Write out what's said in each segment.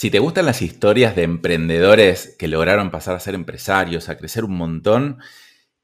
Si te gustan las historias de emprendedores que lograron pasar a ser empresarios, a crecer un montón,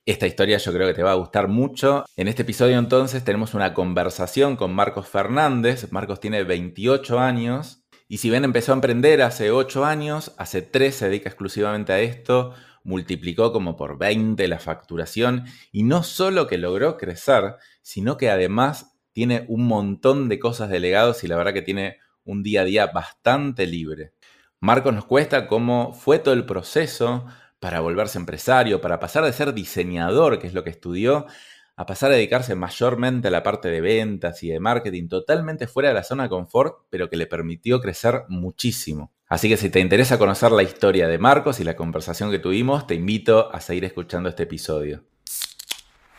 esta historia yo creo que te va a gustar mucho. En este episodio entonces tenemos una conversación con Marcos Fernández. Marcos tiene 28 años y si bien empezó a emprender hace 8 años, hace 3 se dedica exclusivamente a esto, multiplicó como por 20 la facturación y no solo que logró crecer, sino que además tiene un montón de cosas delegados y la verdad que tiene un día a día bastante libre. Marcos nos cuesta cómo fue todo el proceso para volverse empresario, para pasar de ser diseñador, que es lo que estudió, a pasar a dedicarse mayormente a la parte de ventas y de marketing, totalmente fuera de la zona de confort, pero que le permitió crecer muchísimo. Así que si te interesa conocer la historia de Marcos y la conversación que tuvimos, te invito a seguir escuchando este episodio.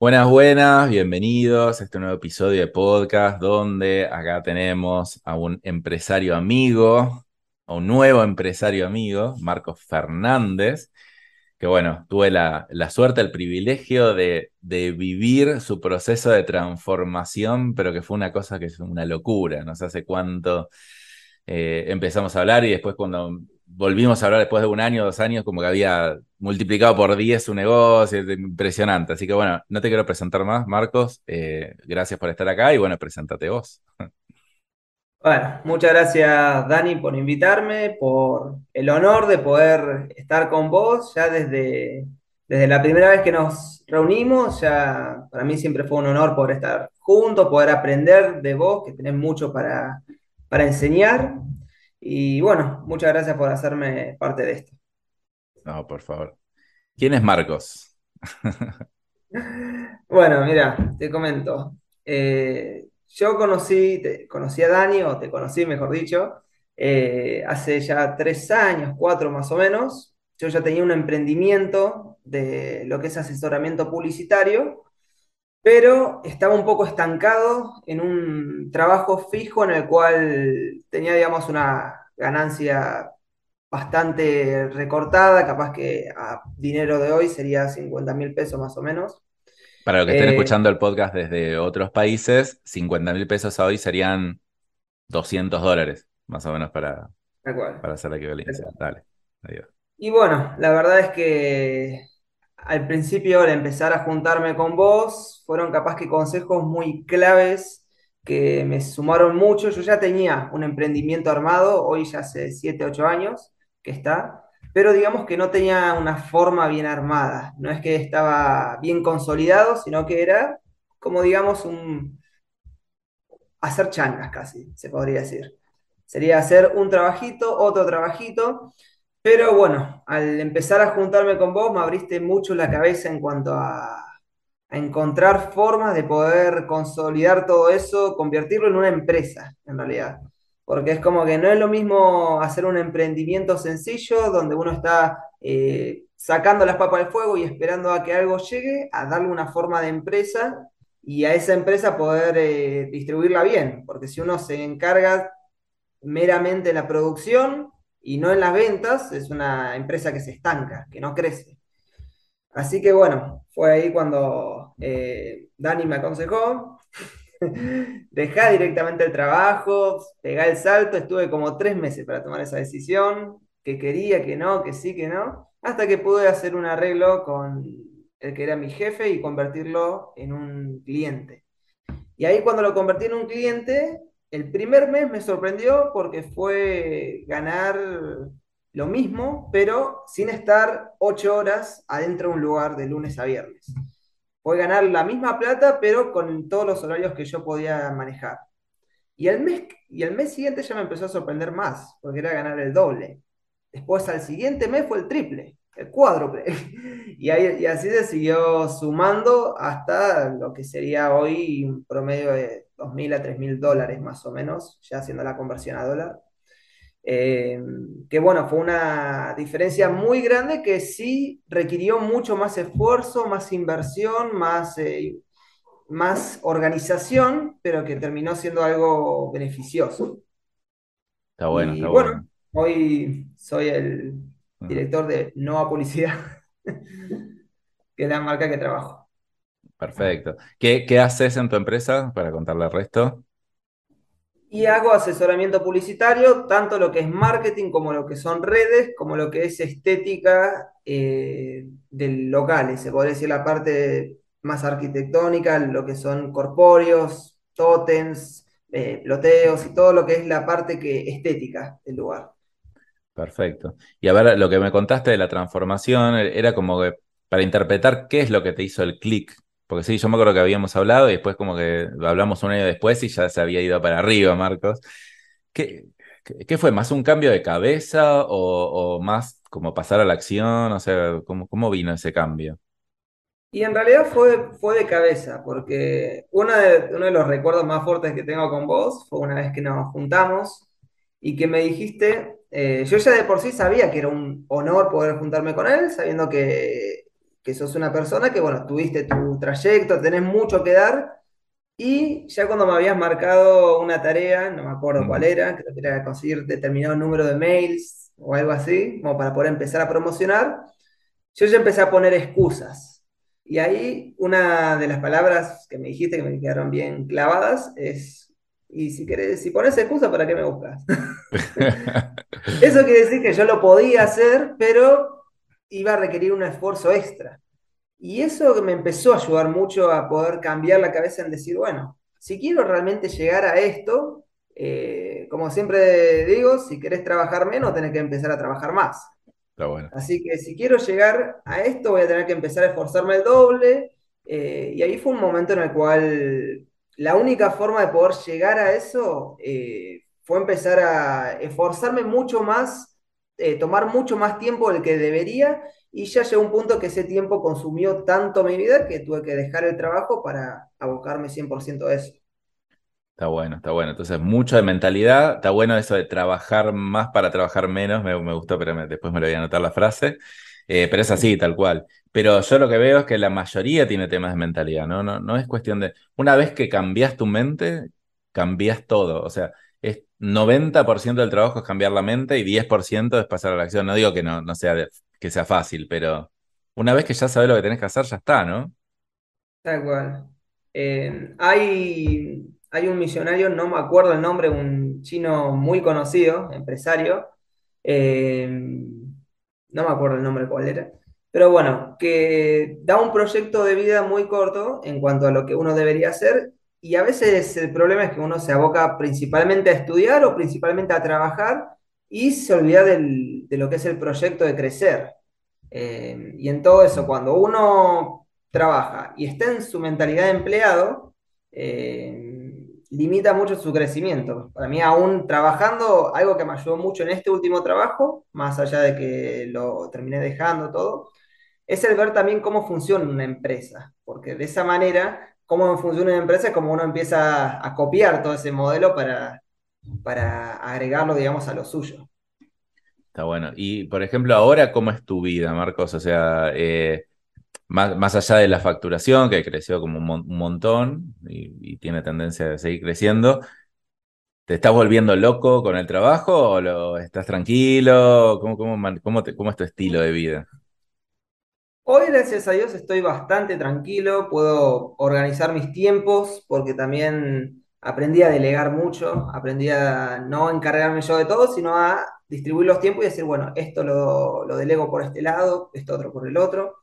Buenas, buenas, bienvenidos a este nuevo episodio de podcast donde acá tenemos a un empresario amigo, a un nuevo empresario amigo, Marcos Fernández, que bueno, tuve la, suerte, el privilegio de, vivir su proceso de transformación, pero que fue una cosa que es una locura, no sé hace cuánto eh, empezamos a hablar y después cuando volvimos a hablar después de un año, dos años, como que había multiplicado por 10 su negocio, impresionante. Así que bueno, no te quiero presentar más, Marcos. Eh, gracias por estar acá y bueno, preséntate vos. Bueno, muchas gracias Dani por invitarme, por el honor de poder estar con vos ya desde, desde la primera vez que nos reunimos, ya para mí siempre fue un honor poder estar juntos, poder aprender de vos, que tenés mucho para, para enseñar. Y bueno, muchas gracias por hacerme parte de esto. No, por favor. ¿Quién es Marcos? bueno, mira, te comento. Eh, yo conocí, conocí a Dani, o te conocí, mejor dicho, eh, hace ya tres años, cuatro más o menos. Yo ya tenía un emprendimiento de lo que es asesoramiento publicitario pero estaba un poco estancado en un trabajo fijo en el cual tenía, digamos, una ganancia bastante recortada, capaz que a dinero de hoy sería 50 mil pesos más o menos. Para los que estén eh, escuchando el podcast desde otros países, 50 mil pesos a hoy serían 200 dólares, más o menos para, para hacer la equivalencia. Dale, adiós. Y bueno, la verdad es que al principio, al empezar a juntarme con vos, fueron capaz que consejos muy claves que me sumaron mucho. Yo ya tenía un emprendimiento armado, hoy ya hace 7, 8 años que está, pero digamos que no tenía una forma bien armada. No es que estaba bien consolidado, sino que era como, digamos, un hacer changas casi, se podría decir. Sería hacer un trabajito, otro trabajito, pero bueno, al empezar a juntarme con vos, me abriste mucho la cabeza en cuanto a, encontrar formas de poder consolidar todo eso, convertirlo en una empresa, en realidad. Porque es como que no es lo mismo hacer un emprendimiento sencillo, donde uno está eh, sacando las papas del fuego y esperando a que algo llegue, a darle una forma de empresa y a esa empresa poder eh, distribuirla bien. Porque si uno se encarga meramente de la producción, y no en las ventas, es una empresa que se estanca, que no crece. Así que bueno, fue ahí cuando eh, Dani me aconsejó, dejá directamente el trabajo, pegá el salto, estuve como tres meses para tomar esa decisión, que quería, que no, que sí, que no, hasta que pude hacer un arreglo con el que era mi jefe y convertirlo en un cliente. Y ahí cuando lo convertí en un cliente, el primer mes me sorprendió porque fue ganar lo mismo, pero sin estar ocho horas adentro de un lugar de lunes a viernes. Fue ganar la misma plata, pero con todos los horarios que yo podía manejar. Y el mes, y el mes siguiente ya me empezó a sorprender más, porque era ganar el doble. Después al siguiente mes fue el triple, el cuádruple. Y, y así se siguió sumando hasta lo que sería hoy un promedio de 2.000 a 3.000 dólares más o menos, ya haciendo la conversión a dólar. Eh, que bueno, fue una diferencia muy grande que sí requirió mucho más esfuerzo, más inversión, más, eh, más organización, pero que terminó siendo algo beneficioso. Está bueno, Y está bueno, bueno. hoy soy el Ujú. director de Nova Publicidad, que es la marca que trabajo. Perfecto. ¿Qué, qué haces en tu empresa para contarle al resto? Y hago asesoramiento publicitario, tanto lo que es marketing como lo que son redes, como lo que es estética eh, de locales, se podría decir la parte más arquitectónica, lo que son corpóreos, tótems, eh, ploteos y todo lo que es la parte que, estética del lugar. Perfecto. Y a ver, lo que me contaste de la transformación era como que para interpretar qué es lo que te hizo el clic. Porque sí, yo me acuerdo que habíamos hablado y después como que hablamos un año después y ya se había ido para arriba, Marcos. ¿Qué, fue? ¿Más un cambio de cabeza o, o más como pasar a la acción? O sea, ¿cómo, cómo vino ese cambio? Y en realidad fue, fue de cabeza, porque uno de, uno de los recuerdos más fuertes que tengo con vos fue una vez que nos juntamos y que me dijiste, eh, yo ya de por sí sabía que era un honor poder juntarme con él, sabiendo que, que sos una persona que, bueno, tuviste tu trayecto, tenés mucho que dar, y ya cuando me habías marcado una tarea, no me acuerdo cuál era, creo que era conseguir determinado número de mails o algo así, como para poder empezar a promocionar. Yo ya empecé a poner excusas. Y ahí una de las palabras que me dijiste que me quedaron bien clavadas es, y si querés, si pones excusa, ¿para qué me buscas? Eso quiere decir que yo lo podía hacer, pero iba a requerir un esfuerzo extra. Y eso me empezó a ayudar mucho a poder cambiar la cabeza en decir, bueno, si quiero realmente llegar a esto, eh, como siempre digo, si querés trabajar menos, tenés que empezar a trabajar más. Está bueno. Así que si quiero llegar a esto, voy a tener que empezar a esforzarme el doble. eh, y ahí fue un momento en el cual la única forma de poder llegar a eso eh, fue empezar a esforzarme mucho más, eh, tomar mucho más tiempo del que debería. Y ya llegó un punto que ese tiempo consumió tanto mi vida que tuve que dejar el trabajo para abocarme 100% a eso. Está bueno, está bueno. Entonces, mucho de mentalidad. Está bueno eso de trabajar más para trabajar menos. Me, me gustó, pero después me lo voy a anotar la frase. Eh, pero es así, tal cual. Pero yo lo que veo es que la mayoría tiene temas de mentalidad, ¿no? No, no es cuestión de. Una vez que cambias tu mente, cambias todo. O sea, 90% del trabajo es cambiar la mente y 10% es pasar a la acción. No digo que no, no sea que sea fácil, pero una vez que ya sabes lo que tenés que hacer, ya está, ¿no? Tal cual. Eh, hay, hay un millonario, no me acuerdo el nombre, un chino muy conocido, empresario, eh, no me acuerdo el nombre cuál era, pero bueno, que da un proyecto de vida muy corto en cuanto a lo que uno debería hacer y a veces el problema es que uno se aboca principalmente a estudiar o principalmente a trabajar y se olvida de lo que es el proyecto de crecer. Eh, y en todo eso, cuando uno trabaja y está en su mentalidad de empleado, eh, limita mucho su crecimiento. Para mí, aún trabajando, algo que me ayudó mucho en este último trabajo, más allá de que lo terminé dejando todo, es el ver también cómo funciona una empresa, porque de esa manera, cómo funciona una empresa es como uno empieza a copiar todo ese modelo para, para agregarlo, digamos, a lo suyo. Está bueno. Y, por ejemplo, ahora, ¿cómo es tu vida, Marcos? O sea, eh, Más, más allá de la facturación, que creció como un, mon- un montón y, tiene tendencia a seguir creciendo, ¿te estás volviendo loco con el trabajo o lo, estás tranquilo? ¿Cómo, cómo, cómo cómo es tu estilo de vida? Hoy, gracias a Dios, estoy bastante tranquilo, puedo organizar mis tiempos porque también aprendí a delegar mucho, aprendí a no encargarme yo de todo, sino a distribuir los tiempos y decir, bueno, esto lo, lo delego por este lado, esto otro por el otro.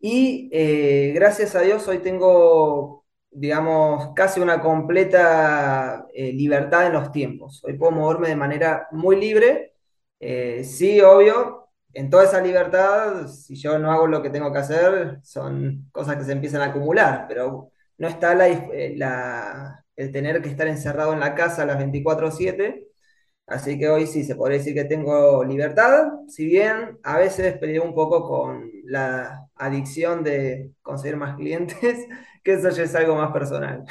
Y eh, gracias a Dios hoy tengo, digamos, casi una completa eh, libertad en los tiempos. Hoy puedo moverme de manera muy libre. Eh, sí, obvio, en toda esa libertad, si yo no hago lo que tengo que hacer, son cosas que se empiezan a acumular, pero no está la, eh, la- el tener que estar encerrado en la casa a las veinticuatro siete Así que hoy sí se podría decir que tengo libertad, si bien a veces peleo un poco con la adicción de conseguir más clientes, que eso ya es algo más personal.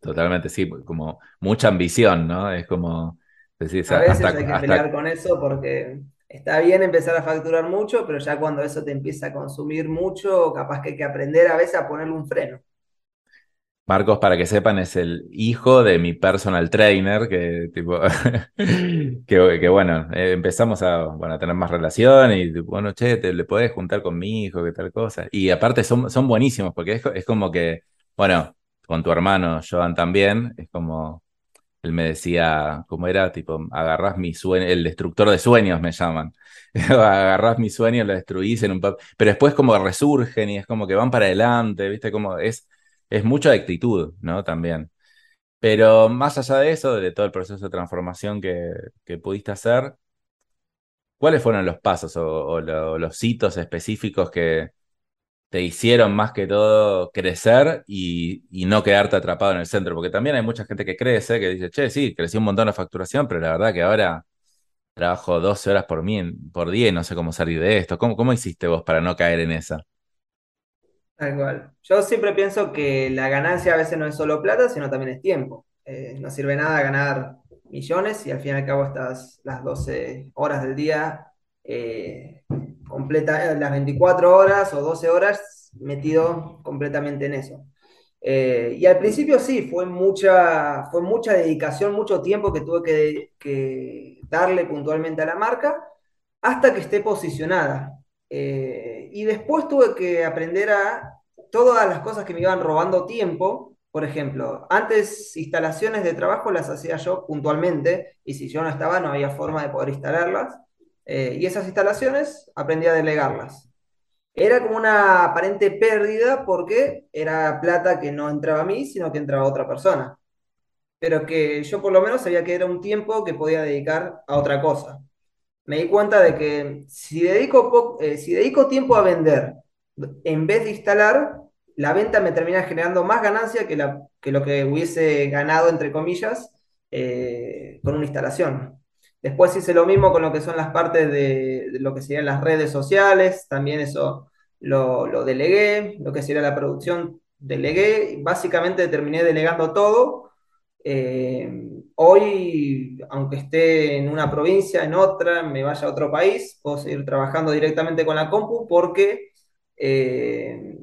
Totalmente, sí, como mucha ambición, ¿no? Es como a veces hay que pelear con eso porque está bien empezar a facturar mucho, pero ya cuando eso te empieza a consumir mucho, capaz que hay que aprender a veces a ponerle un freno. Marcos, para que sepan, es el hijo de mi personal trainer, que tipo, que, bueno, eh, empezamos a, bueno, tener más relación y bueno, che, te le podés juntar con mi hijo, que tal cosa. Y aparte son, son buenísimos, porque es, es como que, bueno, con tu hermano Joan también, es como, él me decía, ¿cómo era? Tipo, agarrás mi sueño, el destructor de sueños me llaman. agarrás mi sueño, lo destruís en un papel. Pero después como resurgen y es como que van para adelante, ¿viste? Como es es mucha actitud, ¿no? También. Pero más allá de eso, de todo el proceso de transformación que, pudiste hacer, ¿cuáles fueron los pasos o, los hitos específicos que te hicieron más que todo crecer y, no quedarte atrapado en el centro? Porque también hay mucha gente que crece, que dice, che, sí, crecí un montón la facturación, pero la verdad que ahora trabajo 12 horas por, día y no sé cómo salir de esto. ¿Cómo, ¿Cómo hiciste vos para no caer en esa? Tal cual. Yo siempre pienso que la ganancia a veces no es solo plata, sino también es tiempo. Eh, no sirve nada ganar millones y al fin y al cabo estás las 12 horas del día, eh, eh, las 24 horas o 12 horas metido completamente en eso. y al principio sí, fue mucha, fue mucha dedicación, mucho tiempo que tuve que, que darle puntualmente a la marca hasta que esté posicionada. Eh, y después tuve que aprender a todas las cosas que me iban robando tiempo. Por ejemplo, antes instalaciones de trabajo las hacía yo puntualmente y si yo no estaba no había forma de poder instalarlas. Eh, y esas instalaciones aprendí a delegarlas. Era como una aparente pérdida porque era plata que no entraba a mí, sino que entraba a otra persona. Pero que yo por lo menos sabía que era un tiempo que podía dedicar a otra cosa me di cuenta de que si dedico, eh, tiempo a vender en vez de instalar, la venta me termina generando más ganancia que, la, que lo que hubiese ganado, entre comillas, eh, con una instalación. Después hice lo mismo con lo que son las partes de, lo que serían las redes sociales, también eso lo, delegué, lo que sería la producción delegué, básicamente terminé delegando todo. Eh, hoy, aunque esté en una provincia, en otra, me vaya a otro país, puedo seguir trabajando directamente con la compu porque eh,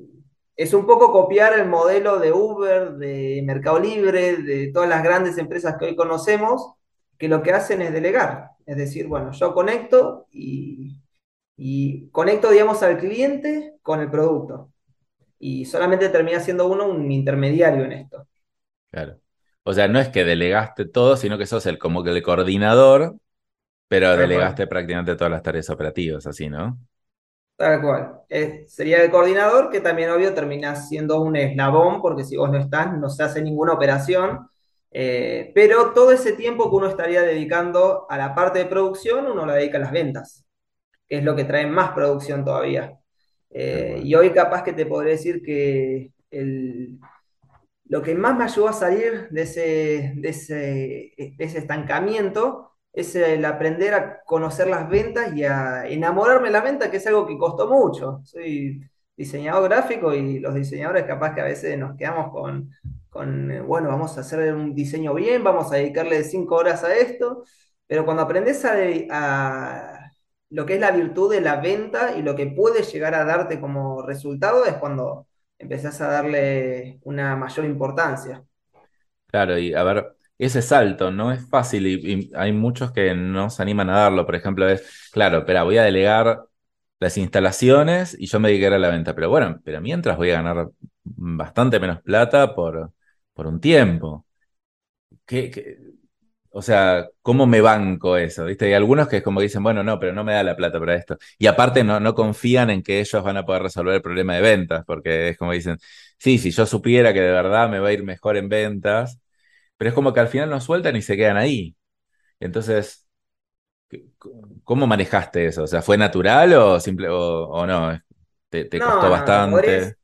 es un poco copiar el modelo de Uber, de Mercado Libre, de todas las grandes empresas que hoy conocemos, que lo que hacen es delegar. Es decir, bueno, yo conecto y, y conecto, digamos, al cliente con el producto. Y solamente termina siendo uno un intermediario en esto. Claro. O sea, no es que delegaste todo, sino que sos el como que el coordinador, pero delegaste prácticamente todas las tareas operativas, así, ¿no? Tal cual. sería el coordinador, que también, obvio, termina siendo un eslabón, porque si vos no estás, no se hace ninguna operación. Eh, pero todo ese tiempo que uno estaría dedicando a la parte de producción, uno lo dedica a las ventas, que es lo que trae más producción todavía. Eh, y hoy capaz que te podré decir que el, lo que más me ayudó a salir de ese, de ese, estancamiento es el aprender a conocer las ventas y a enamorarme de la venta, que es algo que costó mucho. Soy diseñador gráfico y los diseñadores capaz que a veces nos quedamos con, con bueno, vamos a hacer un diseño bien, vamos a dedicarle cinco horas a esto, pero cuando aprendes a, a lo que es la virtud de la venta y lo que puede llegar a darte como resultado es cuando empezás a darle una mayor importancia. Claro, y a ver, ese salto no es fácil y, hay muchos que no se animan a darlo. Por ejemplo, es, claro, espera, voy a delegar las instalaciones y yo me dedicaré a la venta. Pero bueno, pero mientras voy a ganar bastante menos plata por, por un tiempo. ¿Qué, qué, o sea, ¿cómo me banco eso? ¿Viste? Hay algunos que es como dicen, bueno, no, pero no me da la plata para esto. Y aparte no, no confían en que ellos van a poder resolver el problema de ventas, porque es como dicen, sí, si yo supiera que de verdad me va a ir mejor en ventas, pero es como que al final no sueltan y se quedan ahí. Entonces, ¿cómo manejaste eso? O sea, ¿fue natural o, simple, o, no? ¿Te, costó bastante?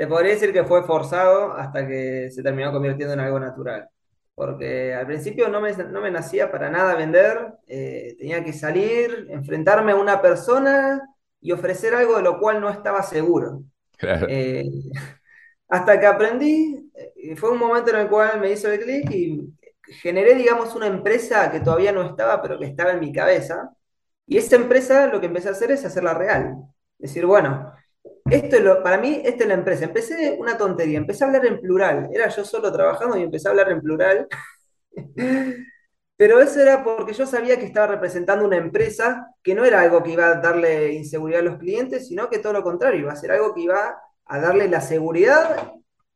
Te podría decir que fue forzado hasta que se terminó convirtiendo en algo natural porque al principio no me, no me nacía para nada vender, eh, tenía que salir, enfrentarme a una persona y ofrecer algo de lo cual no estaba seguro. Eh, hasta que aprendí, eh, fue un momento en el cual me hizo el clic y generé, digamos, una empresa que todavía no estaba, pero que estaba en mi cabeza. Y esa empresa lo que empecé a hacer es hacerla real. Decir, bueno, esto para mí, esta es la empresa. Empecé una tontería, empecé a hablar en plural. Era yo solo trabajando y empecé a hablar en plural. Pero eso era porque yo sabía que estaba representando una empresa que no era algo que iba a darle inseguridad a los clientes, sino que todo lo contrario, iba a ser algo que iba a darle la seguridad.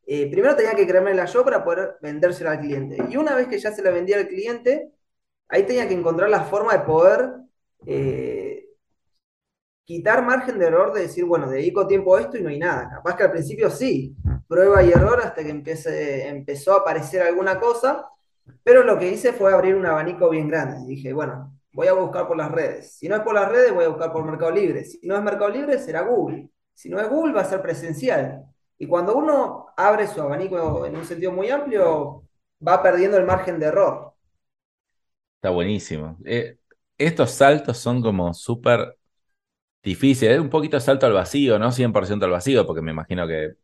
Eh, primero tenía que creérmela yo para poder vendérsela al cliente. Y una vez que ya se la vendía al cliente, ahí tenía que encontrar la forma de poder eh, quitar margen de error de decir, bueno, dedico tiempo a esto y no hay nada. Capaz que al principio sí, prueba y error hasta que empiece, empezó a aparecer alguna cosa pero lo que hice fue abrir un abanico bien grande. Dije, bueno, voy a buscar por las redes. Si no es por las redes, voy a buscar por Mercado Libre. Si no es Mercado Libre, será Google. Si no es Google, va a ser presencial. Y cuando uno abre su abanico en un sentido muy amplio, va perdiendo el margen de error. Está buenísimo. Eh, estos saltos son como súper difíciles. Es un poquito salto al vacío, no 100% al vacío, porque me imagino que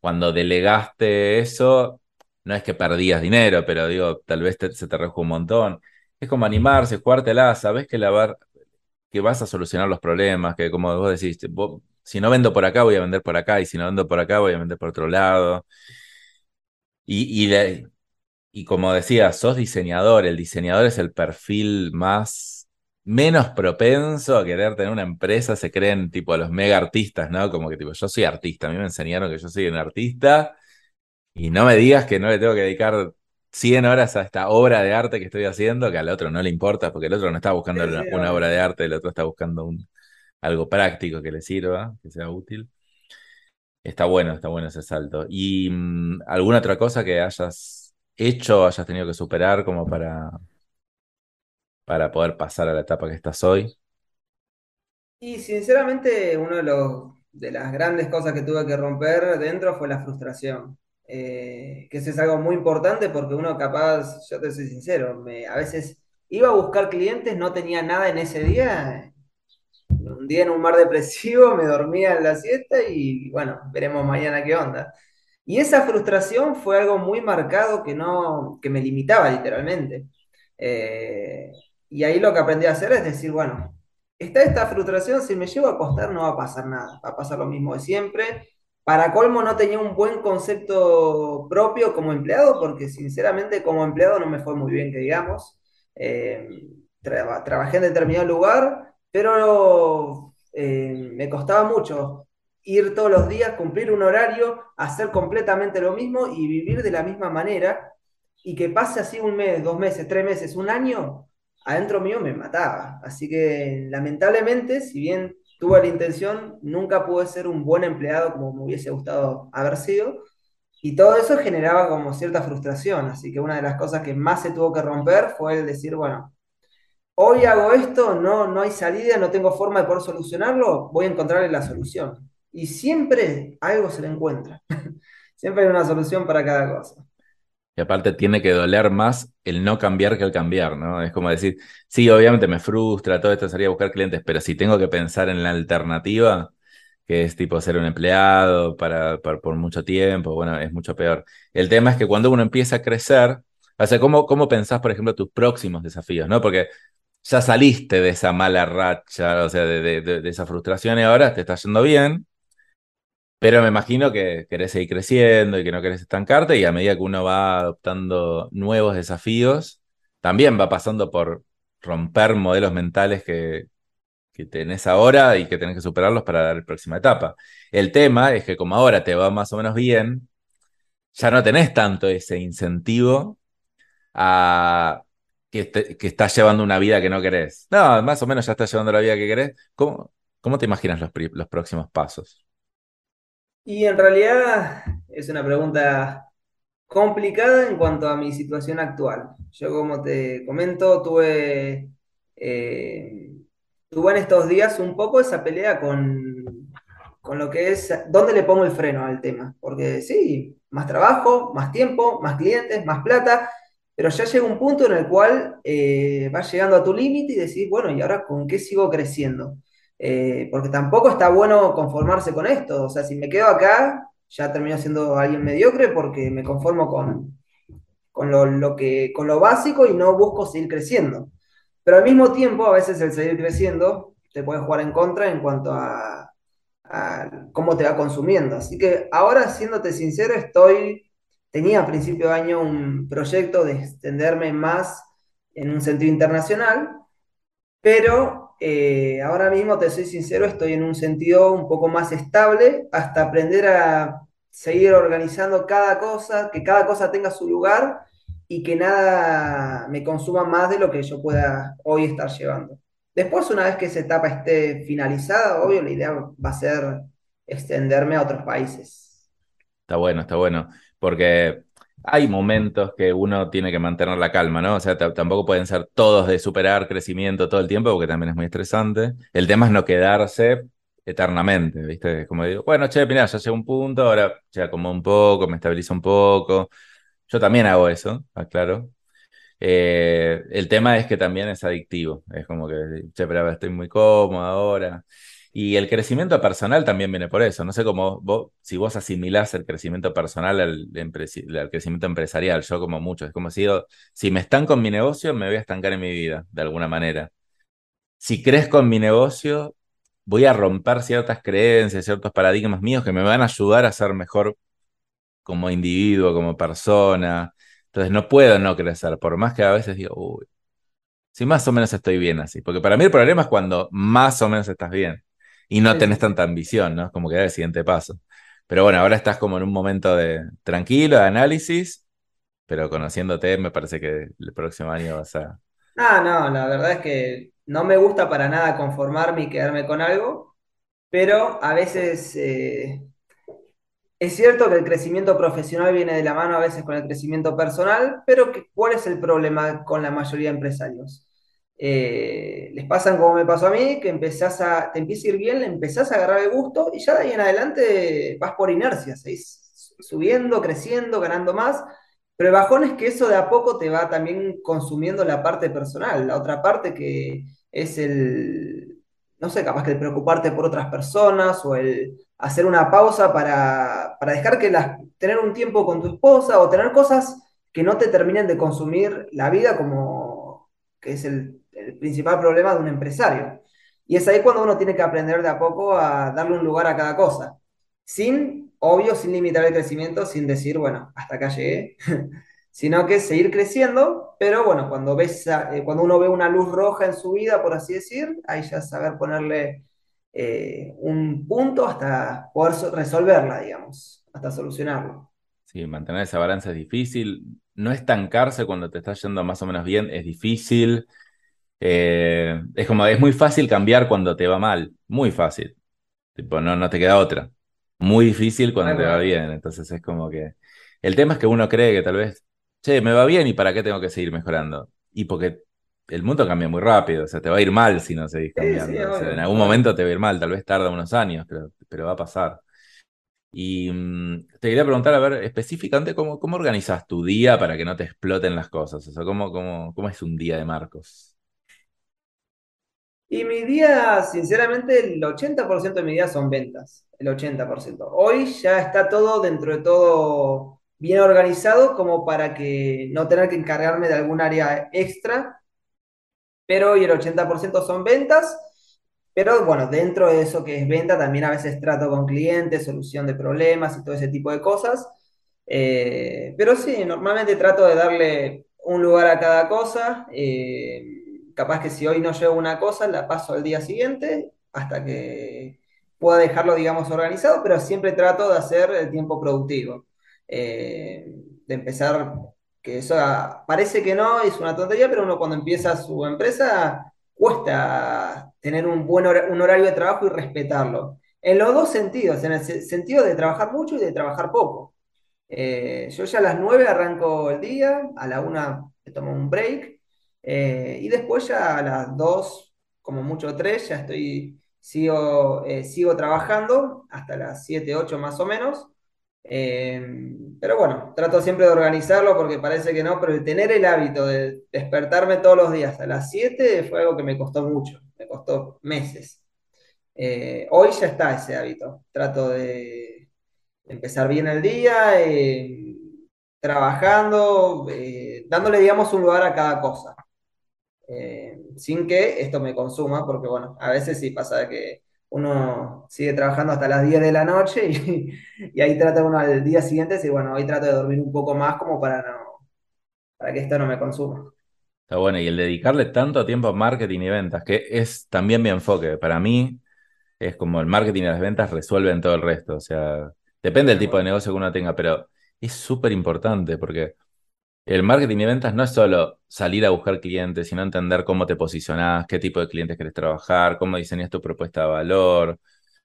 cuando delegaste eso, no es que perdías dinero, pero digo, tal vez se te rejó un montón. Es como animarse, jugártela, sabes que, la que vas a solucionar los problemas, que como vos decís, si no vendo por acá, voy a vender por acá, y si no vendo por acá, voy a vender por otro lado. Y, y, y como decía, sos diseñador, el diseñador es el perfil más menos propenso a querer tener una empresa, se creen tipo los mega artistas, ¿no? Como que tipo, yo soy artista, a mí me enseñaron que yo soy un artista y no me digas que no le tengo que dedicar 100 horas a esta obra de arte que estoy haciendo, que al otro no le importa, porque el otro no está buscando una, obra de arte, el otro está buscando un, algo práctico que le sirva, que sea útil. Está bueno, está bueno ese salto. ¿Y mm, alguna otra cosa que hayas hecho, hayas tenido que superar como para, para poder pasar a la etapa que estás hoy? Y sinceramente, uno de las grandes cosas que tuve que romper dentro fue la frustración. Eh, que eso es algo muy importante porque uno capaz, yo te soy sincero, a veces iba a buscar clientes, no tenía nada en ese día, un día en un mar depresivo, me dormía en la siesta y bueno, veremos mañana qué onda. Y esa frustración fue algo muy marcado que, no, que me limitaba literalmente. Eh, y ahí lo que aprendí a hacer es decir, bueno, está esta frustración, si me llevo a acostar no va a pasar nada, va a pasar lo mismo de siempre, para colmo no tenía un buen concepto propio como empleado, porque sinceramente como empleado no me fue muy bien, que digamos. Eh, trabajé en determinado lugar, pero eh, me costaba mucho ir todos los días, cumplir un horario, hacer completamente lo mismo y vivir de la misma manera. Y que pase así un mes, dos meses, tres meses, un año, adentro mío me mataba. Así que lamentablemente, si bien tuve la intención, nunca pude ser un buen empleado como me hubiese gustado haber sido. Y todo eso generaba como cierta frustración. Así que una de las cosas que más se tuvo que romper fue el decir, bueno, hoy hago esto, no, no hay salida, no tengo forma de poder solucionarlo, voy a encontrarle la solución. Y siempre algo se le encuentra. siempre hay una solución para cada cosa. Y aparte tiene que doler más el no cambiar que el cambiar, ¿no? Es como decir, sí, obviamente me frustra, todo esto sería buscar clientes, pero si tengo que pensar en la alternativa, que es tipo ser un empleado para, por mucho tiempo, bueno, es mucho peor. El tema es que cuando uno empieza a crecer, o sea, ¿cómo, cómo pensás, por ejemplo, tus próximos desafíos, ¿no? Porque ya saliste de esa mala racha, o sea, de, de esa frustración y ahora te está yendo bien pero me imagino que querés seguir creciendo y que no querés estancarte y a medida que uno va adoptando nuevos desafíos, también va pasando por romper modelos mentales que, que tenés ahora y que tenés que superarlos para dar la próxima etapa. El tema es que como ahora te va más o menos bien, ya no tenés tanto ese incentivo a que, estás llevando una vida que no querés. No, más o menos ya estás llevando la vida que querés. ¿Cómo, te imaginas los próximos pasos? Y en realidad es una pregunta complicada en cuanto a mi situación actual. Yo, como te comento, tuve, eh, tuve en estos días un poco esa pelea con, con lo que es, ¿dónde le pongo el freno al tema? Porque sí, más trabajo, más tiempo, más clientes, más plata, pero ya llega un punto en el cual eh, vas llegando a tu límite y decís, bueno, ¿y ahora con qué sigo creciendo? Eh, porque tampoco está bueno conformarse con esto. O sea, si me quedo acá, ya termino siendo alguien mediocre porque me conformo con, con lo, que, con lo básico y no busco seguir creciendo. Pero al mismo tiempo, a veces el seguir creciendo te puede jugar en contra en cuanto a, cómo te va consumiendo. Así que ahora, siéndote sincero, estoy, tenía a principio de año un proyecto de extenderme más en un sentido internacional, pero eh, ahora mismo, te soy sincero, estoy en un sentido un poco más estable hasta aprender a seguir organizando cada cosa, que cada cosa tenga su lugar y que nada me consuma más de lo que yo pueda hoy estar llevando. Después, una vez que esa etapa esté finalizada, obvio, la idea va a ser extenderme a otros países. Está bueno, está bueno, porque hay momentos que uno tiene que mantener la calma, ¿no? O sea, tampoco pueden ser todos de superar crecimiento todo el tiempo, porque también es muy estresante. El tema es no quedarse eternamente, ¿viste? Como digo, bueno, che, mira, ya llega un punto, ahora ya como un poco, me estabilizo un poco. Yo también hago eso, aclaro. Eh, el tema es que también es adictivo, es como que, che, pero estoy muy cómodo ahora. Y el crecimiento personal también viene por eso. No sé cómo vos, si vos asimilás el crecimiento personal al, crecimiento empresarial, yo como mucho. Es como si si me estanco en mi negocio, me voy a estancar en mi vida, de alguna manera. Si crezco en mi negocio, voy a romper ciertas creencias, ciertos paradigmas míos que me van a ayudar a ser mejor como individuo, como persona. Entonces no puedo no crecer, por más que a veces digo, uy, si más o menos estoy bien así. Porque para mí el problema es cuando más o menos estás bien y no tenés tanta ambición, ¿no? Es como que da el siguiente paso. Pero bueno, ahora estás como en un momento de tranquilo, de análisis, pero conociéndote me parece que el próximo año vas a... Ah, no, la verdad es que no me gusta para nada conformarme y quedarme con algo, pero a veces eh, es cierto que el crecimiento profesional viene de la mano a veces con el crecimiento personal, pero ¿cuál es el problema con la mayoría de empresarios? Eh, les pasan como me pasó a mí, que empezás a, te empieza a ir bien, le empezás a agarrar el gusto y ya de ahí en adelante vas por inercia, seguís subiendo, creciendo, ganando más, pero el bajón es que eso de a poco te va también consumiendo la parte personal, la otra parte que es el, no sé, capaz que el preocuparte por otras personas o el hacer una pausa para, dejar que las, tener un tiempo con tu esposa o tener cosas que no te terminen de consumir la vida como que es el, el principal problema de un empresario. Y es ahí cuando uno tiene que aprender de a poco a darle un lugar a cada cosa, sin obvio, sin limitar el crecimiento, sin decir, bueno, hasta acá llegué, sino que seguir creciendo, pero bueno, cuando, ves, eh, cuando uno ve una luz roja en su vida, por así decir, ahí ya saber ponerle eh, un punto hasta poder resolverla, digamos, hasta solucionarlo. Sí, mantener esa balanza es difícil. No estancarse cuando te está yendo más o menos bien es difícil. Eh, es como, es muy fácil cambiar cuando te va mal, muy fácil. Tipo, no, no te queda otra muy difícil cuando te va bien. Entonces es como que. El tema es que uno cree que tal vez, che, me va bien y para qué tengo que seguir mejorando. Y porque el mundo cambia muy rápido, o sea, te va a ir mal si no seguís cambiando. en algún momento te va a ir mal, tal vez tarda unos años, pero, pero va a pasar. Y mm, te quería preguntar, a ver, específicamente, ¿cómo, ¿cómo organizas tu día para que no te exploten las cosas? O sea, ¿cómo, cómo, cómo es un día de Marcos? Y mi día, sinceramente, el 80% de mi día son ventas, el 80%. Hoy ya está todo dentro de todo bien organizado como para que no tener que encargarme de algún área extra, pero hoy el 80% son ventas, pero bueno, dentro de eso que es venta, también a veces trato con clientes, solución de problemas y todo ese tipo de cosas. Eh, pero sí, normalmente trato de darle un lugar a cada cosa. Eh, capaz que si hoy no llevo una cosa, la paso al día siguiente hasta que pueda dejarlo, digamos, organizado, pero siempre trato de hacer el tiempo productivo. Eh, de empezar, que eso parece que no, es una tontería, pero uno cuando empieza su empresa cuesta tener un buen un horario de trabajo y respetarlo. En los dos sentidos, en el sentido de trabajar mucho y de trabajar poco. Eh, yo ya a las 9 arranco el día, a la 1 me tomo un break, eh, y después ya a las 2, como mucho 3, ya estoy, sigo, eh, sigo trabajando hasta las 7, 8 más o menos. Eh, pero bueno, trato siempre de organizarlo porque parece que no, pero el tener el hábito de despertarme todos los días a las 7 fue algo que me costó mucho, me costó meses. hoy ya está ese hábito. Trato de empezar bien el día trabajando, dándole, digamos, un lugar a cada cosa. Eh, sin que esto me consuma, porque bueno, a veces sí pasa que uno sigue trabajando hasta las 10 de la noche y, y ahí trata uno al día siguiente, y bueno, hoy trato de dormir un poco más como para no, para que esto no me consuma. Está bueno, y el dedicarle tanto tiempo a marketing y ventas, que es también mi enfoque. Para mí es como el marketing y las ventas resuelven todo el resto. O sea, depende del tipo de negocio que uno tenga, pero es súper importante porque el marketing y ventas no es solo salir a buscar clientes, sino entender cómo te posicionás, qué tipo de clientes querés trabajar, cómo diseñas tu propuesta de valor.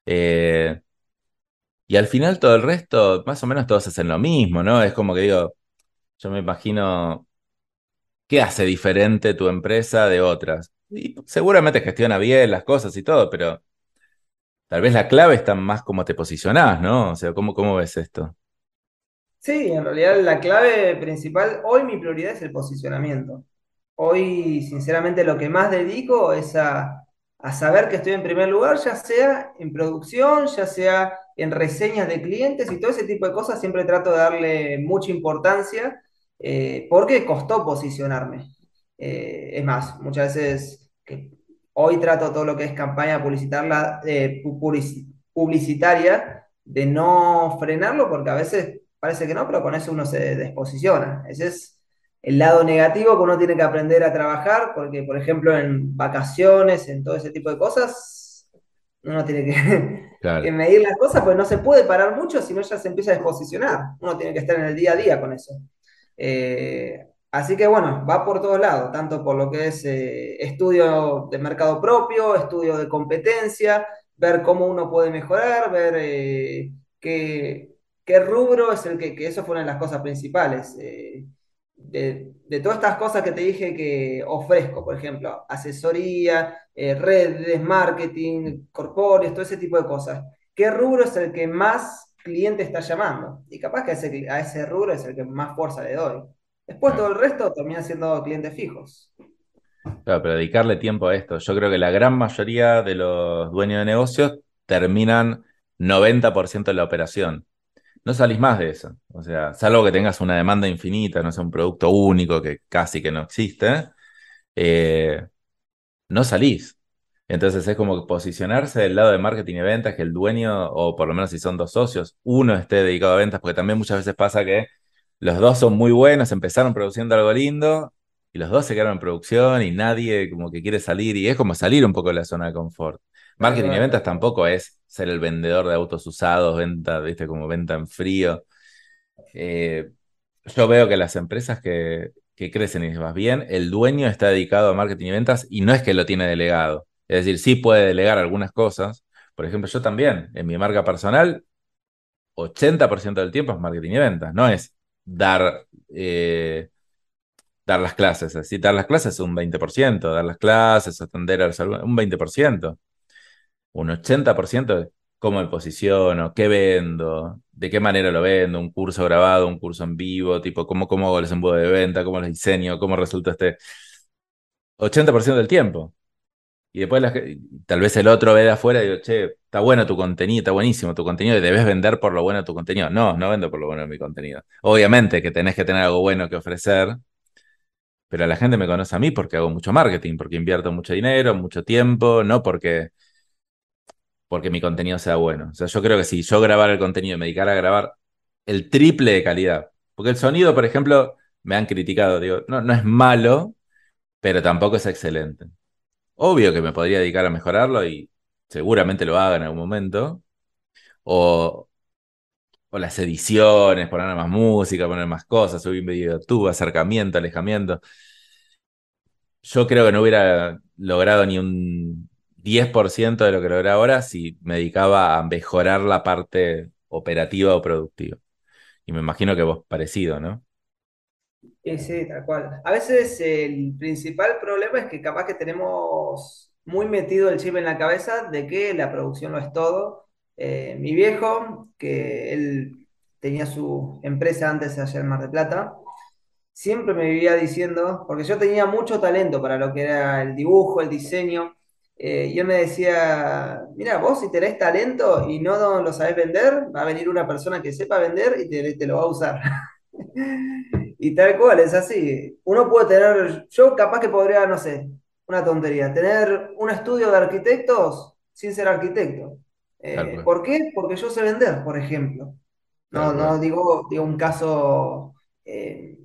Eh, y al final todo el resto, más o menos todos hacen lo mismo, ¿no? Es como que digo, yo me imagino, ¿qué hace diferente tu empresa de otras? Y seguramente gestiona bien las cosas y todo, pero tal vez la clave está más cómo te posicionás, ¿no? O sea, ¿cómo, cómo ves esto? Sí, en realidad la clave principal, hoy mi prioridad es el posicionamiento. Hoy, sinceramente, lo que más dedico es a, a saber que estoy en primer lugar, ya sea en producción, ya sea en reseñas de clientes y todo ese tipo de cosas, siempre trato de darle mucha importancia eh, porque costó posicionarme. Eh, es más, muchas veces que hoy trato todo lo que es campaña eh, pu- publici- publicitaria de no frenarlo porque a veces parece que no, pero con eso uno se desposiciona. Ese es el lado negativo que uno tiene que aprender a trabajar, porque, por ejemplo, en vacaciones, en todo ese tipo de cosas, uno tiene que, medir las cosas, pues no se puede parar mucho, si no ya se empieza a desposicionar. Uno tiene que estar en el día a día con eso. Eh, así que bueno, va por todos lados, tanto por lo que es eh, estudio de mercado propio, estudio de competencia, ver cómo uno puede mejorar, ver eh, qué, qué rubro es el que, que eso fue una de las cosas principales. eh, de, de todas estas cosas que te dije que ofrezco, por ejemplo, asesoría, eh, redes, marketing, corpóreos, todo ese tipo de cosas. ¿Qué rubro es el que más cliente está llamando? Y capaz que a ese, a ese rubro es el que más fuerza le doy. Después todo el resto termina siendo clientes fijos. Claro, pero dedicarle tiempo a esto. Yo creo que la gran mayoría de los dueños de negocios terminan 90% de la operación. No salís más de eso. O sea, salvo que tengas una demanda infinita, no sea un producto único que casi que no existe, eh, no salís. Entonces es como posicionarse del lado de marketing y ventas, que el dueño, o por lo menos si son dos socios, uno esté dedicado a ventas, porque también muchas veces pasa que los dos son muy buenos, empezaron produciendo algo lindo, y los dos se quedaron en producción y nadie como que quiere salir, y es como salir un poco de la zona de confort. Marketing y ventas tampoco es ser el vendedor de autos usados, venta, viste, como venta en frío. Eh, yo veo que las empresas que, que crecen y va bien, el dueño está dedicado a marketing y ventas y no es que lo tiene delegado. Es decir, sí puede delegar algunas cosas. Por ejemplo, yo también, en mi marca personal, 80% del tiempo es marketing y ventas, no es dar, eh, dar las clases. Dar las clases es un 20%, dar las clases, atender a los un 20% un 80% de cómo me posiciono, qué vendo, de qué manera lo vendo, un curso grabado, un curso en vivo, tipo, cómo, cómo hago los embudos de venta, cómo los diseño, cómo resulta este 80% del tiempo. Y después la ge- tal vez el otro ve de afuera y digo, che, está bueno tu contenido, está buenísimo tu contenido y debes vender por lo bueno de tu contenido. No, no vendo por lo bueno de mi contenido. Obviamente que tenés que tener algo bueno que ofrecer, pero la gente me conoce a mí porque hago mucho marketing, porque invierto mucho dinero, mucho tiempo, no porque porque mi contenido sea bueno. O sea, yo creo que si yo grabara el contenido y me dedicara a grabar el triple de calidad, porque el sonido, por ejemplo, me han criticado, digo, no, no es malo, pero tampoco es excelente. Obvio que me podría dedicar a mejorarlo y seguramente lo haga en algún momento. O, o las ediciones, poner más música, poner más cosas, subir un video de YouTube, acercamiento, alejamiento. Yo creo que no hubiera logrado ni un 10% de lo que logré ahora si me dedicaba a mejorar la parte operativa o productiva. Y me imagino que vos parecido, ¿no? Sí, sí, tal cual. A veces el principal problema es que capaz que tenemos muy metido el chip en la cabeza de que la producción no es todo. Eh, mi viejo, que él tenía su empresa antes allá en Mar del Plata, siempre me vivía diciendo, porque yo tenía mucho talento para lo que era el dibujo, el diseño, eh, y él me decía, mira, vos si tenés talento y no lo sabés vender, va a venir una persona que sepa vender y te, te lo va a usar. Y tal cual, es así. Uno puede tener, yo capaz que podría, no sé, una tontería, tener un estudio de arquitectos sin ser arquitecto. Eh, ¿por qué? Porque yo sé vender, por ejemplo. No, no digo, digo un caso eh,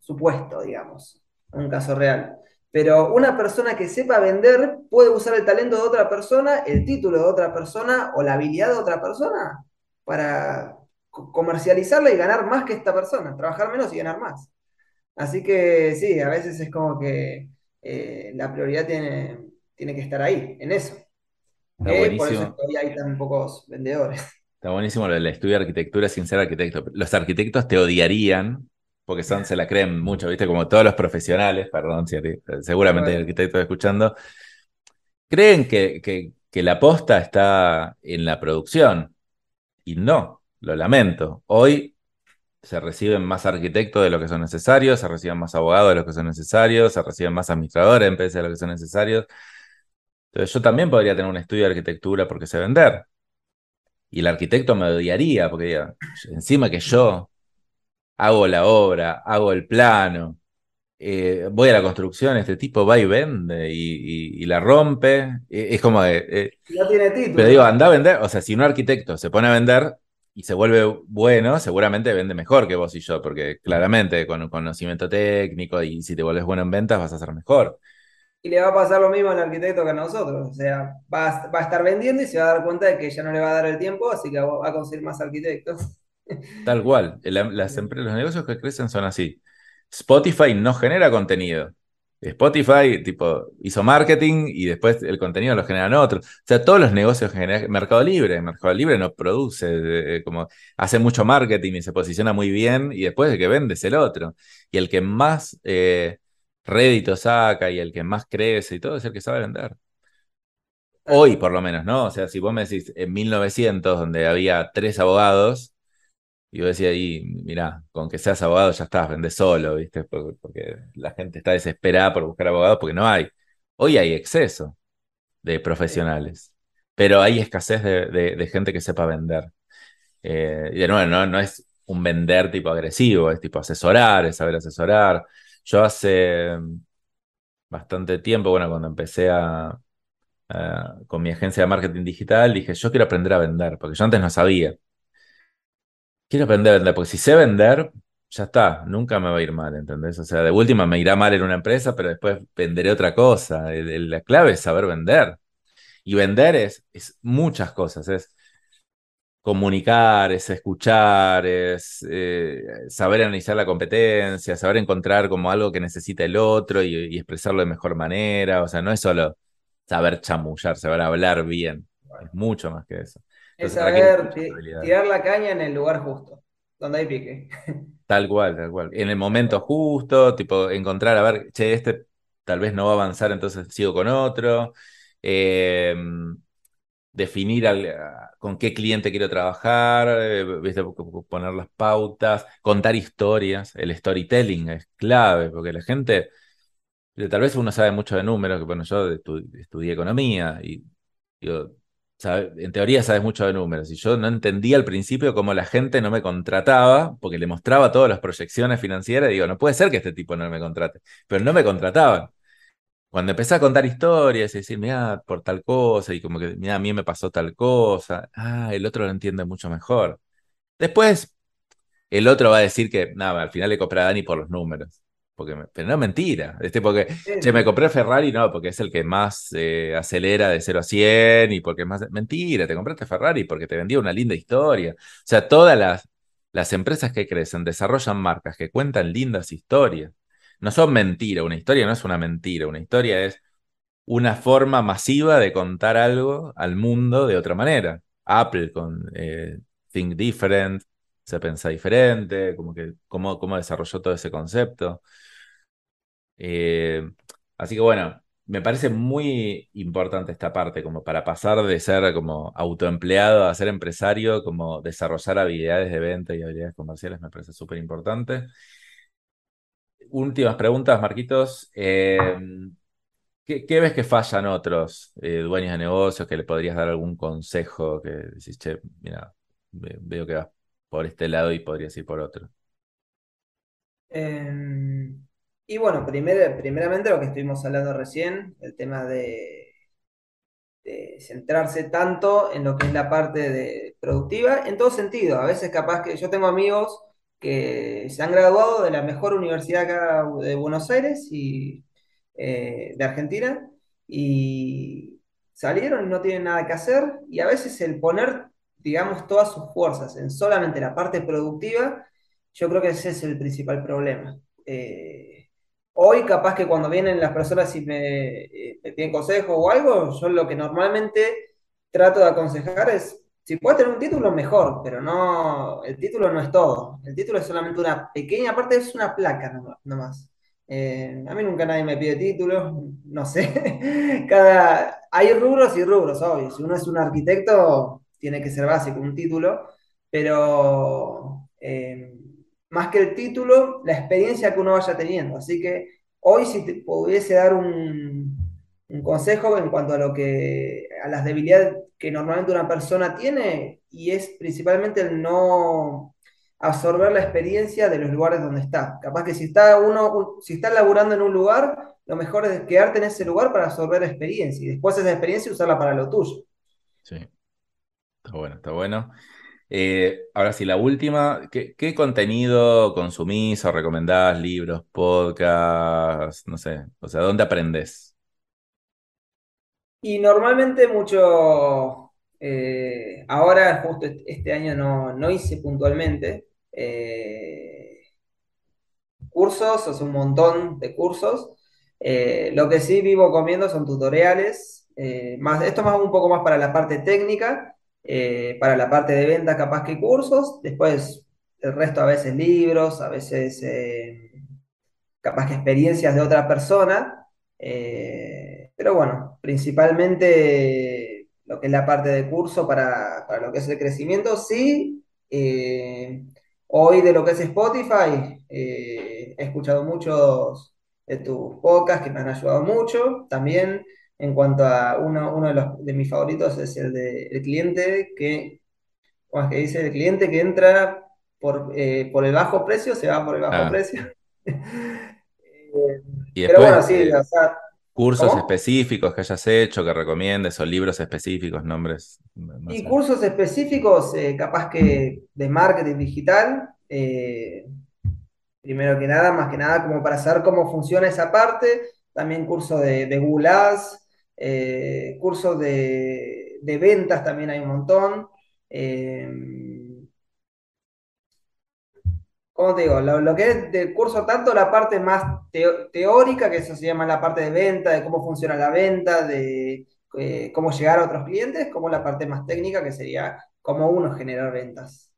supuesto, digamos, un caso real. Pero una persona que sepa vender puede usar el talento de otra persona, el título de otra persona o la habilidad de otra persona para co- comercializarla y ganar más que esta persona, trabajar menos y ganar más. Así que sí, a veces es como que eh, la prioridad tiene, tiene que estar ahí, en eso. Está Que por eso buenísimo. hay tan pocos vendedores. Está buenísimo lo del estudio de arquitectura sin ser arquitecto. Los arquitectos te odiarían porque son, se la creen mucho, ¿viste? Como todos los profesionales, perdón, si Tal seguramente hay cual. arquitectos escuchando, creen que, que, que la posta está en la producción y no, lo lamento. Hoy se reciben más arquitectos de lo que son necesarios, se reciben más abogados de lo que son necesarios, se reciben más administradores en vez de lo que son necesarios. Entonces yo también podría tener un estudio de arquitectura porque sé vender. Y el arquitecto me odiaría porque encima que yo hago la obra, hago el plano, eh, voy a la construcción, este tipo va y vende y, y- y la rompe. Eh, Es como, que, eh, No tiene pero digo, título. anda a vender, o sea, si un arquitecto se pone a vender y se vuelve bueno, seguramente vende mejor que vos y yo, porque claramente con un conocimiento técnico y si te vuelves bueno en ventas vas a ser mejor. Y le va a pasar lo mismo al arquitecto que a nosotros. O sea, va a, va a estar vendiendo y se va a dar cuenta de que ya no le va a dar el tiempo, así que va a conseguir más arquitectos. Tal cual. La- las empre- los negocios que crecen son así. Spotify no genera contenido. Spotify, tipo, hizo marketing y después el contenido lo generan otros. O sea, todos los negocios generan. Mercado Libre, Mercado Libre no produce, eh, como hace mucho marketing y se posiciona muy bien y después el que vende es el otro. Y el que más eh, rédito saca y el que más crece y todo es el que sabe vender. Hoy, por lo menos, ¿no? O sea, si vos me decís en 1900, donde había tres abogados y yo decía ahí, mira, con que seas abogado ya estás, vendés solo, ¿viste? Porque, porque la gente está desesperada por buscar abogados porque no hay. Hoy hay exceso de profesionales, pero hay escasez de, de- gente que sepa vender. Eh, y de nuevo, no, no es un vender tipo agresivo, es tipo asesorar, es saber asesorar. Yo hace bastante tiempo, bueno, cuando empecé a- con mi agencia de marketing digital, dije, yo quiero aprender a vender, porque yo antes no sabía. Quiero aprender a vender, porque si sé vender, ya está, nunca me va a ir mal, ¿entendés? O sea, de última me irá mal en una empresa, pero después venderé otra cosa. La clave es saber vender. Y vender es, es muchas cosas, es comunicar, es escuchar, es eh, saber analizar la competencia, saber encontrar como algo que necesita el otro y expresarlo de mejor manera. O sea, no es solo saber chamullar, saber hablar bien, es mucho más que eso. Es Entonces saber tirar la caña en el lugar justo, donde hay pique. Tal cual, tal cual. En el momento justo, tipo, encontrar, a ver, che, este tal vez no va a avanzar, entonces sigo con otro. Eh, definir al- con qué cliente quiero trabajar, eh, ¿viste? Poner las pautas, contar historias. El storytelling es clave, porque la gente, tal vez uno sabe mucho de números, que bueno, yo estu- estudié economía y digo, en teoría sabes mucho de números, y yo no entendía al principio cómo la gente no me contrataba, porque le mostraba todas las proyecciones financieras, y digo, no puede ser que este tipo no me contrate, pero no me contrataban. Cuando empecé a contar historias y decir, mira, por tal cosa, y como que, mira, a mí me pasó tal cosa, ah, el otro lo entiende mucho mejor. Después, el otro va a decir que, nada, al final le compré a Dani por los números. Porque me- pero no es mentira. Este, porque, Sí, che, me compré Ferrari, no, porque es el que más eh, acelera de cero a 100 y porque es más. Mentira, te compraste Ferrari porque te vendía una linda historia. O sea, todas las, las empresas que crecen desarrollan marcas que cuentan lindas historias. No son mentiras, una historia no es una mentira, una historia es una forma masiva de contar algo al mundo de otra manera. Apple con eh, Think Different, se pensa diferente, como que cómo, cómo desarrolló todo ese concepto. Eh, así que bueno, me parece muy importante esta parte, como para pasar de ser como autoempleado a ser empresario, como desarrollar habilidades de venta y habilidades comerciales, me parece súper importante. Últimas preguntas, Marquitos. Eh, ¿Qué, ves que fallan otros eh, dueños de negocios que le podrías dar algún consejo que decís, che, mira, ve- veo que vas por este lado y podrías ir por otro? Em, y bueno, primer- primeramente lo que estuvimos hablando recién, el tema de, centrarse tanto en lo que es la parte de productiva, en todo sentido. A veces capaz que yo tengo amigos que se han graduado de la mejor universidad acá de Buenos Aires y eh, de Argentina y salieron y no tienen nada que hacer y a veces el poner, digamos, todas sus fuerzas en solamente la parte productiva, yo creo que ese es el principal problema. Eh, Hoy capaz que cuando vienen las personas y me, eh, piden consejo o algo, yo lo que normalmente trato de aconsejar es, si puedes tener un título, mejor, pero no, el título no es todo. El título es solamente una pequeña parte, es una placa no- nomás. Eh, a mí nunca nadie me pide títulos, no sé. Cada, hay rubros y rubros, obvio. Si uno es un arquitecto, tiene que ser básico un título, pero... eh, más que el título, la experiencia que uno vaya teniendo. Así que hoy si te pudiese dar un, un consejo en cuanto a lo que, a las debilidades que normalmente una persona tiene, y es principalmente el no absorber la experiencia de los lugares donde está. Capaz que si está uno, si está laburando en un lugar, lo mejor es quedarte en ese lugar para absorber experiencia y después esa experiencia usarla para lo tuyo. Sí, está bueno, está bueno. Eh, ahora sí, la última, ¿qué, contenido consumís o recomendás? Libros, podcasts, no sé, o sea, ¿dónde aprendés? Y normalmente mucho, eh, ahora justo est- este año no, no hice puntualmente eh, cursos, o sea, un montón de cursos. Lo que sí vivo comiendo son tutoriales, más, esto más un poco más para la parte técnica, eh, para la parte de ventas capaz que cursos, después el resto a veces libros, a veces... eh, capaz que experiencias de otra persona, eh, pero bueno, principalmente lo que es la parte de curso para, para lo que es el crecimiento, sí, hoy de lo que es Spotify, he escuchado muchos de tus podcasts que me han ayudado mucho, también en cuanto a uno, uno de, los, de mis favoritos es el de el cliente que, ¿cómo es que dice? El cliente que entra por, eh, por el bajo precio, se va por el bajo Ah, precio. Eh, y pero después, bueno, sí, eh, o sea, cursos ¿cómo? específicos que hayas hecho, que recomiendes, o libros específicos, nombres. Y cursos específicos, eh, capaz que de marketing digital, eh, primero que nada, más que nada, como para saber cómo funciona esa parte, también curso de, de Google Ads, eh, cursos de, de ventas también hay un montón. Eh, ¿Cómo te digo? Lo, que es del curso, tanto la parte más teórica, que eso se llama la parte de venta, de cómo funciona la venta, de eh, cómo llegar a otros clientes, como la parte más técnica, que sería cómo uno generar ventas.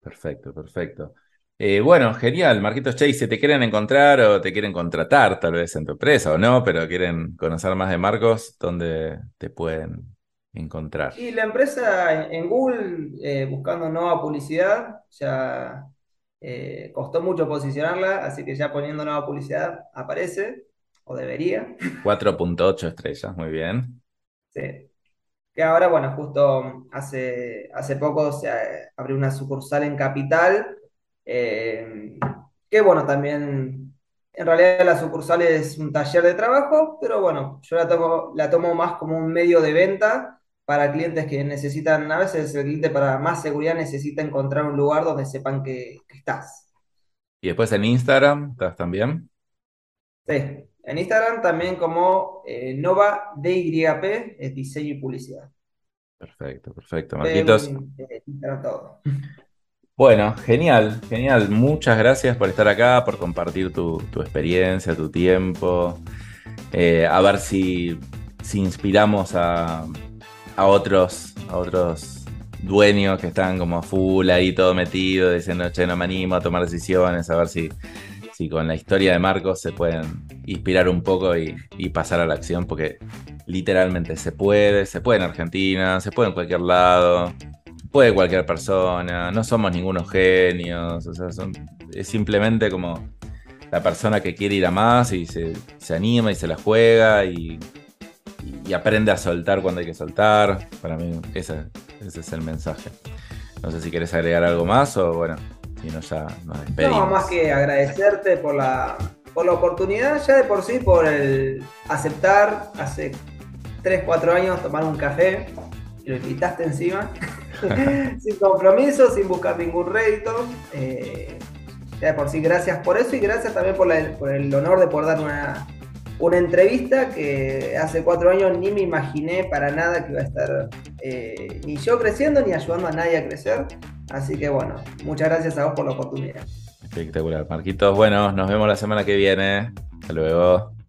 Perfecto, perfecto. Eh, bueno, genial, Marquitos Che, si te quieren encontrar o te quieren contratar, tal vez en tu empresa o no, pero quieren conocer más de Marcos, ¿dónde te pueden encontrar? Y la empresa en, Google, eh, buscando nueva publicidad, ya eh, costó mucho posicionarla, así que ya poniendo nueva publicidad aparece, o debería. 4.8 estrellas, muy bien. Sí. Que ahora, bueno, justo hace, hace poco se abrió una sucursal en Capital, eh, que bueno, también en realidad la sucursal es un taller de trabajo, pero bueno, yo la tomo, la tomo más como un medio de venta para clientes que necesitan, a veces el cliente para más seguridad necesita encontrar un lugar donde sepan que, que estás. Y después en Instagram, ¿estás también? Sí. En Instagram también como eh, Nova DYP, es diseño y publicidad. Perfecto, perfecto, Marquitos. Eh, Instagram, todo. Bueno, genial, genial. Muchas gracias por estar acá, por compartir tu, tu experiencia, tu tiempo. Eh, a ver si, si inspiramos a, a otros, a otros dueños que están como full ahí todo metido, diciendo, che, no me animo a tomar decisiones, a ver si, si con la historia de Marcos se pueden inspirar un poco y pasar a la acción, porque literalmente se puede, se puede en Argentina, se puede en cualquier lado, puede cualquier persona, no somos ningunos genios, o sea, son- es simplemente como la persona que quiere ir a más y se, se anima y se la juega y, y aprende a soltar cuando hay que soltar. Para mí ese, ese es el mensaje. No sé si quieres agregar algo más o bueno, Si no, ya nos despedimos. No, más que agradecerte por la, por la oportunidad, ya de por sí, por el aceptar hace 3, 4 años tomar un café y lo invitaste encima. sin compromiso, sin buscar ningún rédito. Eh, ya por sí, gracias por eso y gracias también por, por el honor de poder dar una, una entrevista que hace cuatro años ni me imaginé para nada que iba a estar eh, ni yo creciendo ni ayudando a nadie a crecer. Así que bueno, muchas gracias a vos por la oportunidad. Espectacular. Marquitos, bueno, nos vemos la semana que viene. Hasta luego.